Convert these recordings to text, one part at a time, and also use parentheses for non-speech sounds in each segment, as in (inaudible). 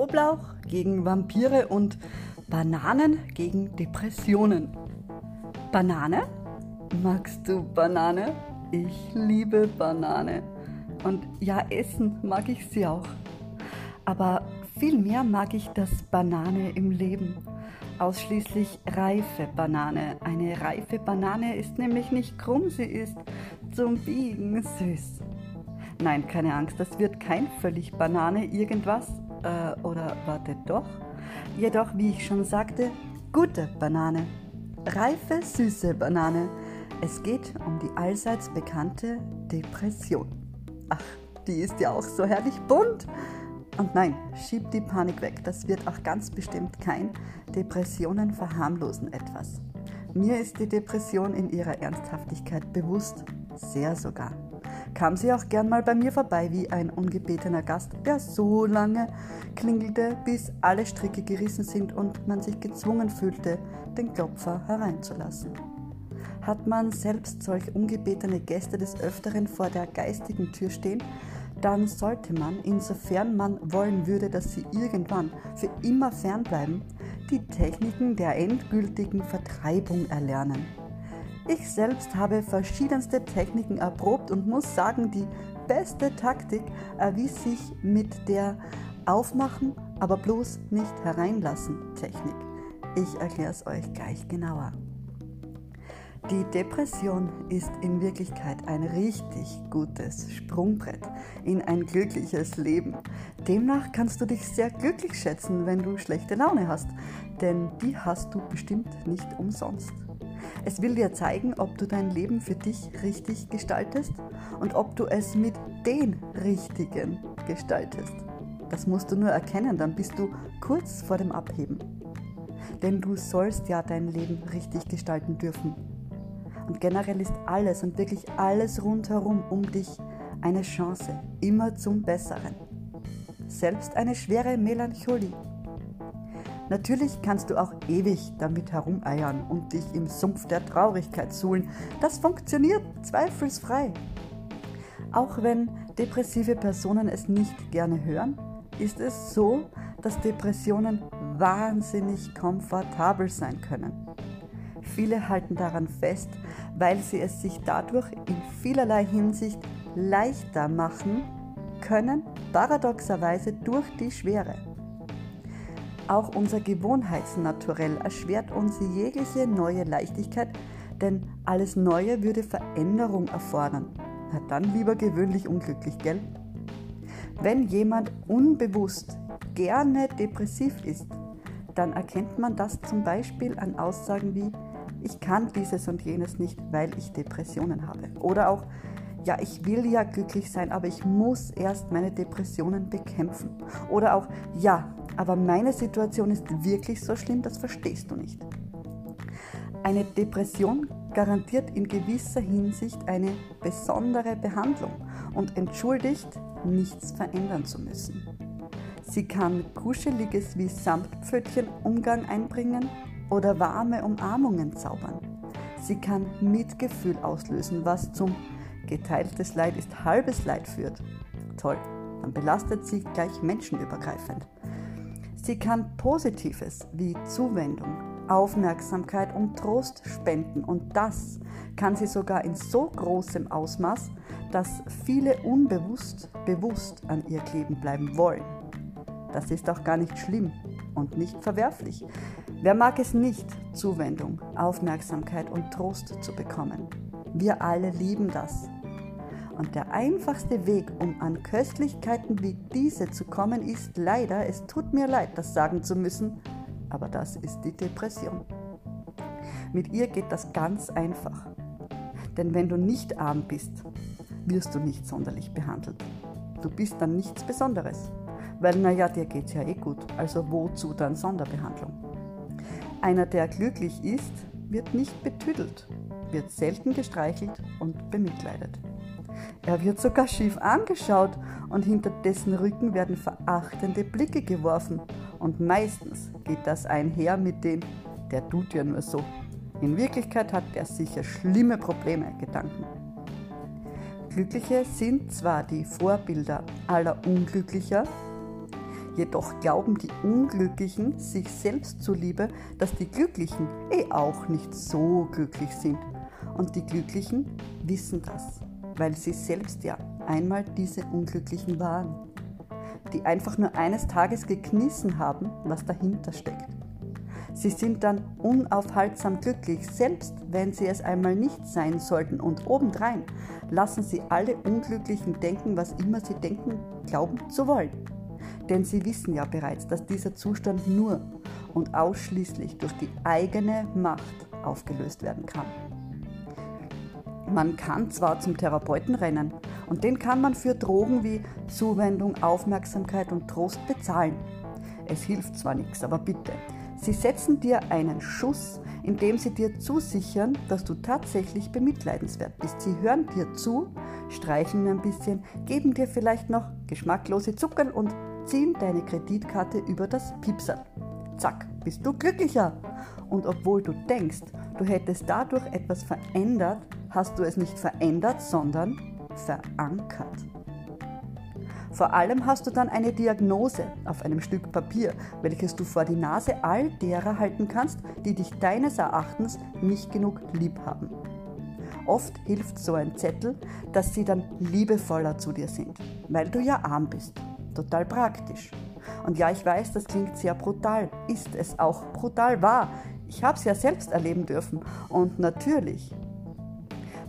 Knoblauch gegen Vampire und Bananen gegen Depressionen. Banane? Magst du Banane? Ich liebe Banane. Und ja, essen mag ich sie auch. Aber viel mehr mag ich das Banane im Leben. Ausschließlich reife Banane. Eine reife Banane ist nämlich nicht krumm, sie ist zum Biegen süß. Nein, keine Angst, das wird kein völlig Banane irgendwas. Äh, oder warte doch. Jedoch, wie ich schon sagte, gute Banane. Reife, süße Banane. Es geht um die allseits bekannte Depression. Ach, die ist ja auch so herrlich bunt. Und nein, schieb die Panik weg. Das wird auch ganz bestimmt kein Depressionen verharmlosen etwas. Mir ist die Depression in ihrer Ernsthaftigkeit bewusst, sehr sogar. Kam sie auch gern mal bei mir vorbei wie ein ungebetener Gast, der so lange klingelte, bis alle Stricke gerissen sind und man sich gezwungen fühlte, den Klopfer hereinzulassen. Hat man selbst solch ungebetene Gäste des Öfteren vor der geistigen Tür stehen, dann sollte man, insofern man wollen würde, dass sie irgendwann für immer fernbleiben, die Techniken der endgültigen Vertreibung erlernen. Ich selbst habe verschiedenste Techniken erprobt und muss sagen, die beste Taktik erwies sich mit der Aufmachen, aber bloß nicht hereinlassen Technik. Ich erkläre es euch gleich genauer. Die Depression ist in Wirklichkeit ein richtig gutes Sprungbrett in ein glückliches Leben. Demnach kannst du dich sehr glücklich schätzen, wenn du schlechte Laune hast, denn die hast du bestimmt nicht umsonst. Es will dir zeigen, ob du dein Leben für dich richtig gestaltest und ob du es mit den Richtigen gestaltest. Das musst du nur erkennen, dann bist du kurz vor dem Abheben. Denn du sollst ja dein Leben richtig gestalten dürfen. Und generell ist alles und wirklich alles rundherum um dich eine Chance, immer zum Besseren. Selbst eine schwere Melancholie. Natürlich kannst du auch ewig damit herumeiern und dich im Sumpf der Traurigkeit suhlen. Das funktioniert zweifelsfrei. Auch wenn depressive Personen es nicht gerne hören, ist es so, dass Depressionen wahnsinnig komfortabel sein können. Viele halten daran fest, weil sie es sich dadurch in vielerlei Hinsicht leichter machen können, paradoxerweise durch die Schwere. Auch unser Gewohnheitsnaturell erschwert uns jegliche neue Leichtigkeit, denn alles Neue würde Veränderung erfordern. Na dann lieber gewöhnlich unglücklich, gell? Wenn jemand unbewusst gerne depressiv ist, dann erkennt man das zum Beispiel an Aussagen wie, ich kann dieses und jenes nicht, weil ich Depressionen habe. Oder auch, ja, ich will ja glücklich sein, aber ich muss erst meine Depressionen bekämpfen. Oder auch, ja, aber meine Situation ist wirklich so schlimm, das verstehst du nicht. Eine Depression garantiert in gewisser Hinsicht eine besondere Behandlung und entschuldigt, nichts verändern zu müssen. Sie kann kuscheliges wie Samtpfötchen Umgang einbringen oder warme Umarmungen zaubern. Sie kann Mitgefühl auslösen, was zum geteiltes Leid ist halbes Leid führt. Toll, dann belastet sie gleich menschenübergreifend. Sie kann Positives wie Zuwendung, Aufmerksamkeit und Trost spenden und das kann sie sogar in so großem Ausmaß, dass viele unbewusst bewusst an ihr kleben bleiben wollen. Das ist auch gar nicht schlimm und nicht verwerflich. Wer mag es nicht, Zuwendung, Aufmerksamkeit und Trost zu bekommen? Wir alle lieben das. Und der einfachste Weg, um an Köstlichkeiten wie diese zu kommen, ist leider, es tut mir leid, das sagen zu müssen, aber das ist die Depression. Mit ihr geht das ganz einfach. Denn wenn du nicht arm bist, wirst du nicht sonderlich behandelt. Du bist dann nichts Besonderes. Weil, naja, dir geht's ja eh gut, also wozu dann Sonderbehandlung? Einer, der glücklich ist, wird nicht betüdelt, wird selten gestreichelt und bemitleidet. Er wird sogar schief angeschaut und hinter dessen Rücken werden verachtende Blicke geworfen. Und meistens geht das einher mit dem, der tut ja nur so. In Wirklichkeit hat er sicher schlimme Probleme, Gedanken. Glückliche sind zwar die Vorbilder aller Unglücklicher, Jedoch glauben die Unglücklichen sich selbst zuliebe, dass die Glücklichen eh auch nicht so glücklich sind. Und die Glücklichen wissen das, weil sie selbst ja einmal diese Unglücklichen waren, die einfach nur eines Tages geknissen haben, was dahinter steckt. Sie sind dann unaufhaltsam glücklich, selbst wenn sie es einmal nicht sein sollten. Und obendrein lassen sie alle Unglücklichen denken, was immer sie denken, glauben zu wollen. Denn sie wissen ja bereits, dass dieser Zustand nur und ausschließlich durch die eigene Macht aufgelöst werden kann. Man kann zwar zum Therapeuten rennen und den kann man für Drogen wie Zuwendung, Aufmerksamkeit und Trost bezahlen. Es hilft zwar nichts, aber bitte, sie setzen dir einen Schuss, indem sie dir zusichern, dass du tatsächlich bemitleidenswert bist. Sie hören dir zu, streichen ein bisschen, geben dir vielleicht noch geschmacklose Zuckerl und ziehen deine Kreditkarte über das Piepsal. Zack, bist du glücklicher. Und obwohl du denkst, du hättest dadurch etwas verändert, hast du es nicht verändert, sondern verankert. Vor allem hast du dann eine Diagnose auf einem Stück Papier, welches du vor die Nase all derer halten kannst, die dich deines Erachtens nicht genug lieb haben. Oft hilft so ein Zettel, dass sie dann liebevoller zu dir sind, weil du ja arm bist. Total praktisch. Und ja, ich weiß, das klingt sehr brutal, ist es auch brutal wahr. Ich habe es ja selbst erleben dürfen. Und natürlich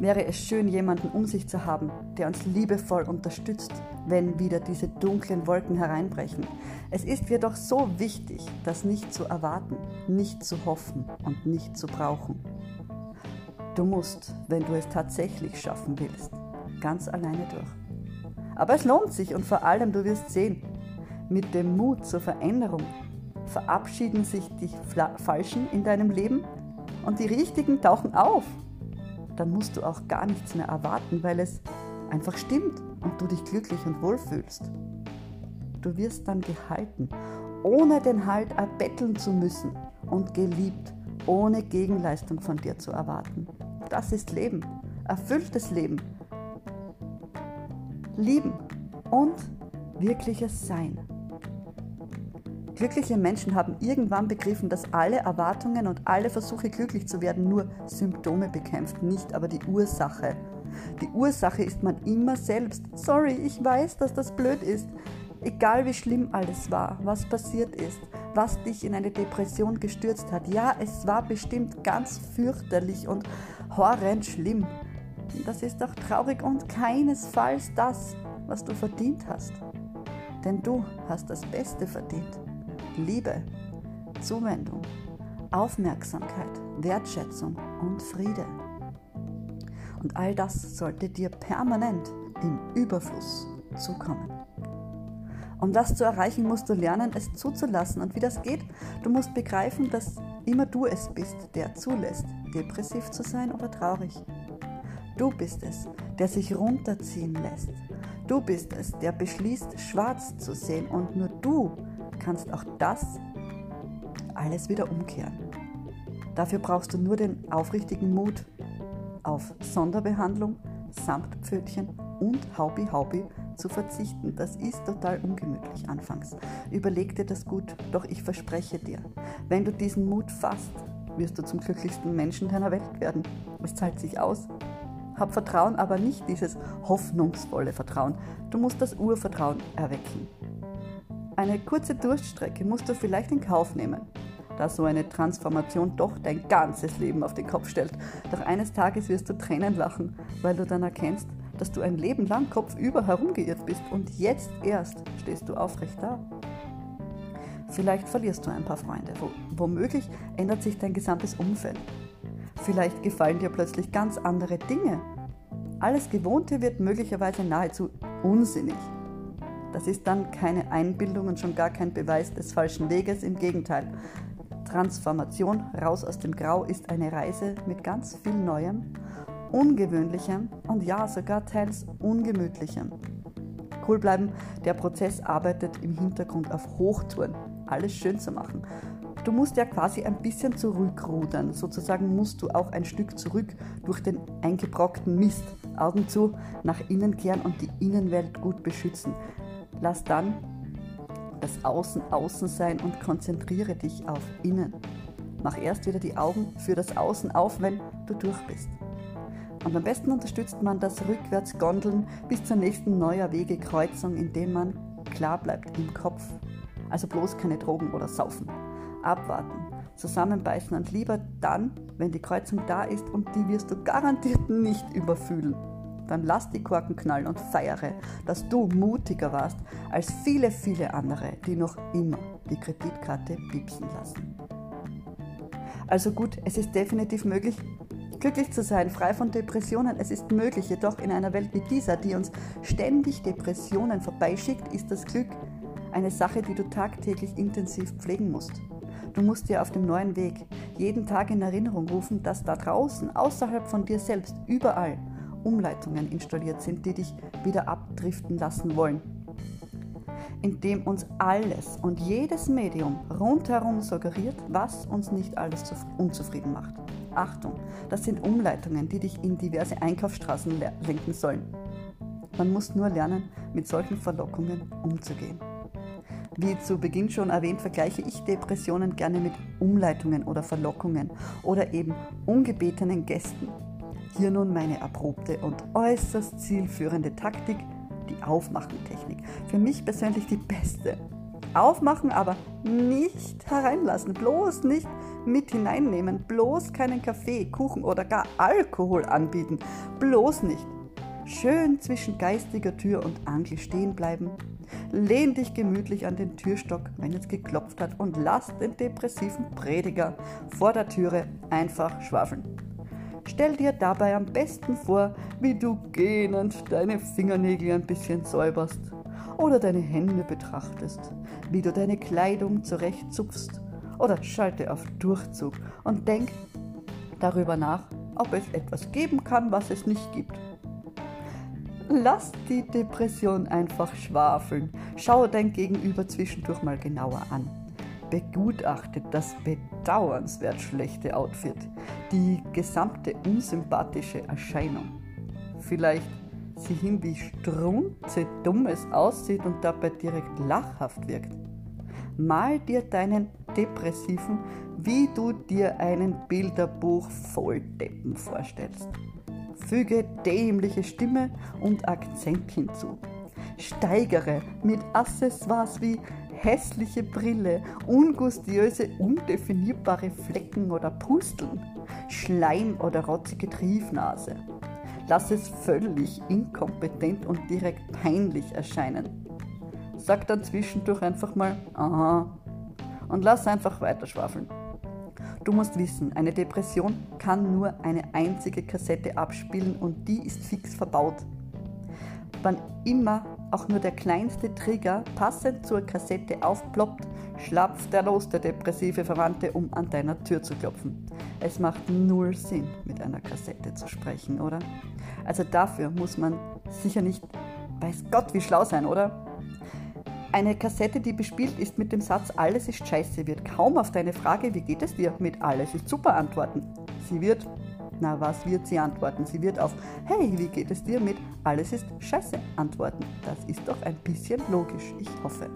wäre es schön, jemanden um sich zu haben, der uns liebevoll unterstützt, wenn wieder diese dunklen Wolken hereinbrechen. Es ist jedoch so wichtig, das nicht zu erwarten, nicht zu hoffen und nicht zu brauchen. Du musst, wenn du es tatsächlich schaffen willst, ganz alleine durch. Aber es lohnt sich und vor allem, du wirst sehen, mit dem Mut zur Veränderung verabschieden sich die Falschen in deinem Leben und die Richtigen tauchen auf dann musst du auch gar nichts mehr erwarten, weil es einfach stimmt und du dich glücklich und wohl fühlst. Du wirst dann gehalten, ohne den Halt erbetteln zu müssen und geliebt, ohne Gegenleistung von dir zu erwarten. Das ist Leben, erfülltes Leben. Lieben und wirkliches Sein. Glückliche Menschen haben irgendwann begriffen, dass alle Erwartungen und alle Versuche glücklich zu werden nur Symptome bekämpft, nicht aber die Ursache. Die Ursache ist man immer selbst. Sorry, ich weiß, dass das blöd ist. Egal wie schlimm alles war, was passiert ist, was dich in eine Depression gestürzt hat. Ja, es war bestimmt ganz fürchterlich und horrend schlimm. Das ist doch traurig und keinesfalls das, was du verdient hast. Denn du hast das Beste verdient. Liebe, Zuwendung, Aufmerksamkeit, Wertschätzung und Friede. Und all das sollte dir permanent im Überfluss zukommen. Um das zu erreichen, musst du lernen, es zuzulassen. Und wie das geht, du musst begreifen, dass immer du es bist, der zulässt, depressiv zu sein oder traurig. Du bist es, der sich runterziehen lässt. Du bist es, der beschließt, schwarz zu sehen. Und nur du kannst auch das alles wieder umkehren. Dafür brauchst du nur den aufrichtigen Mut auf Sonderbehandlung, Samtpfötchen und Haubi Haubi zu verzichten. Das ist total ungemütlich anfangs. Überleg dir das gut, doch ich verspreche dir, wenn du diesen Mut fasst, wirst du zum glücklichsten Menschen deiner Welt werden. Es zahlt sich aus. Hab Vertrauen, aber nicht dieses hoffnungsvolle Vertrauen. Du musst das Urvertrauen erwecken. Eine kurze Durststrecke musst du vielleicht in Kauf nehmen, da so eine Transformation doch dein ganzes Leben auf den Kopf stellt. Doch eines Tages wirst du Tränen lachen, weil du dann erkennst, dass du ein Leben lang kopfüber herumgeirrt bist und jetzt erst stehst du aufrecht da. Vielleicht verlierst du ein paar Freunde, womöglich ändert sich dein gesamtes Umfeld. Vielleicht gefallen dir plötzlich ganz andere Dinge. Alles Gewohnte wird möglicherweise nahezu unsinnig. Das ist dann keine Einbildung und schon gar kein Beweis des falschen Weges, im Gegenteil. Transformation raus aus dem Grau ist eine Reise mit ganz viel Neuem, Ungewöhnlichem und ja sogar teils Ungemütlichem. Cool bleiben, der Prozess arbeitet im Hintergrund auf Hochtouren, alles schön zu machen. Du musst ja quasi ein bisschen zurückrudern, sozusagen musst du auch ein Stück zurück durch den eingebrockten Mist, Augen zu, nach innen kehren und die Innenwelt gut beschützen. Lass dann das Außen außen sein und konzentriere dich auf innen. Mach erst wieder die Augen für das Außen auf, wenn du durch bist. Und am besten unterstützt man das Rückwärtsgondeln bis zur nächsten neuer Wegekreuzung, indem man klar bleibt im Kopf. Also bloß keine Drogen oder Saufen. Abwarten, zusammenbeißen und lieber dann, wenn die Kreuzung da ist und die wirst du garantiert nicht überfühlen. Dann lass die Korken knallen und feiere, dass du mutiger warst als viele, viele andere, die noch immer die Kreditkarte piepsen lassen. Also gut, es ist definitiv möglich, glücklich zu sein, frei von Depressionen. Es ist möglich, jedoch in einer Welt wie dieser, die uns ständig Depressionen vorbeischickt, ist das Glück eine Sache, die du tagtäglich intensiv pflegen musst. Du musst dir auf dem neuen Weg jeden Tag in Erinnerung rufen, dass da draußen, außerhalb von dir selbst, überall Umleitungen installiert sind, die dich wieder abdriften lassen wollen. Indem uns alles und jedes Medium rundherum suggeriert, was uns nicht alles unzufrieden macht. Achtung, das sind Umleitungen, die dich in diverse Einkaufsstraßen lenken sollen. Man muss nur lernen, mit solchen Verlockungen umzugehen. Wie zu Beginn schon erwähnt, vergleiche ich Depressionen gerne mit Umleitungen oder Verlockungen oder eben ungebetenen Gästen. Hier nun meine erprobte und äußerst zielführende Taktik, die Aufmachentechnik. Für mich persönlich die beste. Aufmachen, aber nicht hereinlassen, bloß nicht mit hineinnehmen, bloß keinen Kaffee, Kuchen oder gar Alkohol anbieten, bloß nicht. Schön zwischen geistiger Tür und Angel stehen bleiben. Lehn dich gemütlich an den Türstock, wenn es geklopft hat, und lass den depressiven Prediger vor der Türe einfach schwafeln. Stell dir dabei am besten vor, wie du gähnend deine Fingernägel ein bisschen säuberst oder deine Hände betrachtest, wie du deine Kleidung zurechtzupfst oder schalte auf Durchzug und denk darüber nach, ob es etwas geben kann, was es nicht gibt. Lass die Depression einfach schwafeln. Schau dein Gegenüber zwischendurch mal genauer an begutachtet das bedauernswert schlechte Outfit, die gesamte unsympathische Erscheinung. Vielleicht sieh hin, wie strunze dumm es aussieht und dabei direkt lachhaft wirkt. Mal dir deinen Depressiven, wie du dir einen Bilderbuch voll Deppen vorstellst. Füge dämliche Stimme und Akzent hinzu. Steigere mit Accessoires wie hässliche Brille, ungustiöse, undefinierbare Flecken oder Pusteln, Schleim oder rotzige Triefnase. Lass es völlig inkompetent und direkt peinlich erscheinen. Sag dann zwischendurch einfach mal, aha, und lass einfach weiter schwafeln. Du musst wissen, eine Depression kann nur eine einzige Kassette abspielen und die ist fix verbaut. Wann immer auch nur der kleinste Trigger passend zur Kassette aufploppt, schlapft er los, der depressive Verwandte, um an deiner Tür zu klopfen. Es macht null Sinn, mit einer Kassette zu sprechen, oder? Also dafür muss man sicher nicht, weiß Gott, wie schlau sein, oder? Eine Kassette, die bespielt ist mit dem Satz Alles ist scheiße, wird kaum auf deine Frage, wie geht es dir, mit Alles ist super antworten. Sie wird na, was wird sie antworten? Sie wird auf Hey, wie geht es dir mit Alles ist scheiße antworten. Das ist doch ein bisschen logisch, ich hoffe.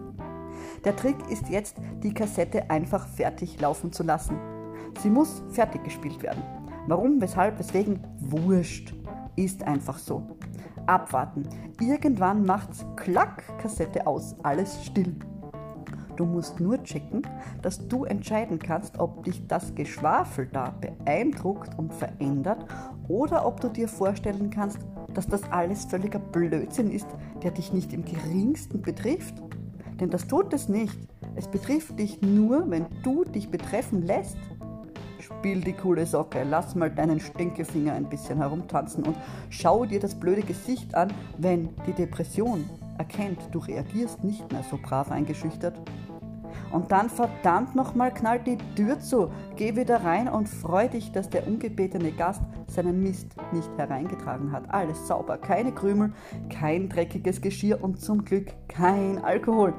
Der Trick ist jetzt, die Kassette einfach fertig laufen zu lassen. Sie muss fertig gespielt werden. Warum, weshalb, weswegen? Wurscht. Ist einfach so. Abwarten. Irgendwann macht's Klack, Kassette aus, alles still. Du musst nur checken, dass du entscheiden kannst, ob dich das Geschwafel da beeindruckt und verändert oder ob du dir vorstellen kannst, dass das alles völliger Blödsinn ist, der dich nicht im geringsten betrifft. Denn das tut es nicht. Es betrifft dich nur, wenn du dich betreffen lässt. Spiel die coole Socke, lass mal deinen Stinkefinger ein bisschen herumtanzen und schau dir das blöde Gesicht an, wenn die Depression erkennt, du reagierst nicht mehr so brav eingeschüchtert. Und dann verdammt nochmal knallt die Tür zu, geh wieder rein und freu dich, dass der ungebetene Gast seinen Mist nicht hereingetragen hat. Alles sauber, keine Krümel, kein dreckiges Geschirr und zum Glück kein Alkohol.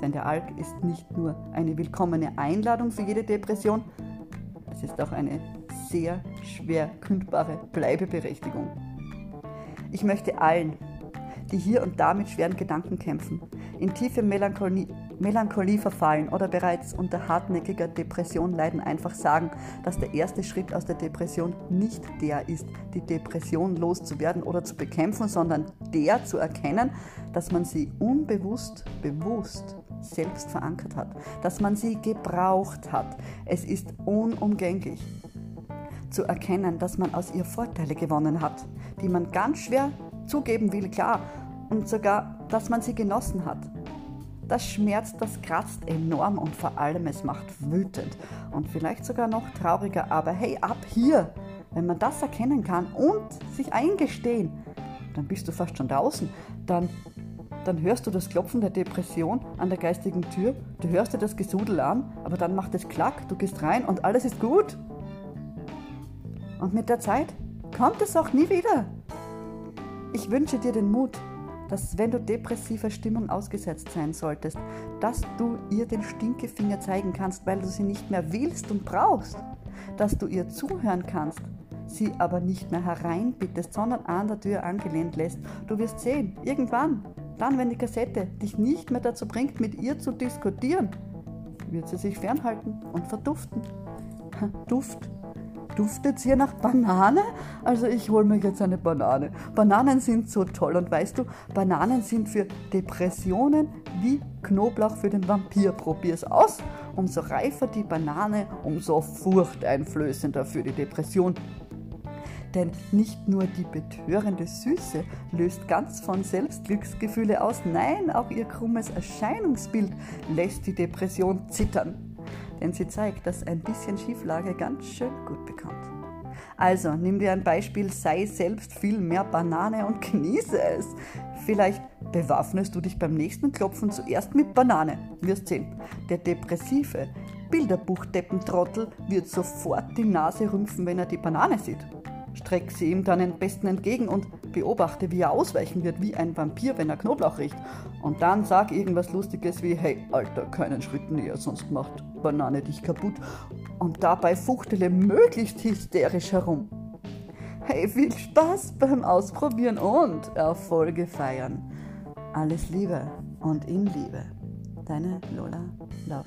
Denn der Alk ist nicht nur eine willkommene Einladung für jede Depression, es ist auch eine sehr schwer kündbare Bleibeberechtigung. Ich möchte allen, die hier und da mit schweren Gedanken kämpfen, in tiefe Melancholie, Melancholie verfallen oder bereits unter hartnäckiger Depression leiden, einfach sagen, dass der erste Schritt aus der Depression nicht der ist, die Depression loszuwerden oder zu bekämpfen, sondern der zu erkennen, dass man sie unbewusst, bewusst selbst verankert hat, dass man sie gebraucht hat. Es ist unumgänglich zu erkennen, dass man aus ihr Vorteile gewonnen hat, die man ganz schwer zugeben will, klar, und sogar, dass man sie genossen hat. Das schmerzt, das kratzt enorm und vor allem es macht wütend und vielleicht sogar noch trauriger, aber hey, ab hier! Wenn man das erkennen kann und sich eingestehen, dann bist du fast schon draußen. Dann, dann hörst du das Klopfen der Depression an der geistigen Tür, du hörst dir das Gesudel an, aber dann macht es Klack, du gehst rein und alles ist gut. Und mit der Zeit kommt es auch nie wieder. Ich wünsche dir den Mut, dass wenn du depressiver Stimmung ausgesetzt sein solltest, dass du ihr den Stinkefinger zeigen kannst, weil du sie nicht mehr willst und brauchst, dass du ihr zuhören kannst, sie aber nicht mehr hereinbittest, sondern an der Tür angelehnt lässt. Du wirst sehen, irgendwann, dann, wenn die Kassette dich nicht mehr dazu bringt, mit ihr zu diskutieren, wird sie sich fernhalten und verduften. (laughs) Duft duftet es hier nach Banane? Also ich hole mir jetzt eine Banane. Bananen sind so toll und weißt du, Bananen sind für Depressionen wie Knoblauch für den Vampir. Probier es aus. Umso reifer die Banane, umso furchteinflößender für die Depression. Denn nicht nur die betörende Süße löst ganz von selbst Glücksgefühle aus, nein, auch ihr krummes Erscheinungsbild lässt die Depression zittern denn sie zeigt, dass ein bisschen Schieflage ganz schön gut bekommt. Also, nimm dir ein Beispiel, sei selbst viel mehr Banane und genieße es. Vielleicht bewaffnest du dich beim nächsten Klopfen zuerst mit Banane. Wirst sehen, der depressive Bilderbuchdeppentrottel wird sofort die Nase rümpfen, wenn er die Banane sieht. Streck sie ihm dann am besten entgegen und beobachte, wie er ausweichen wird, wie ein Vampir, wenn er Knoblauch riecht. Und dann sag irgendwas Lustiges wie, hey, Alter, keinen Schritt näher, sonst macht Banane dich kaputt. Und dabei fuchtele möglichst hysterisch herum. Hey, viel Spaß beim Ausprobieren und Erfolge feiern. Alles Liebe und in Liebe. Deine Lola Love.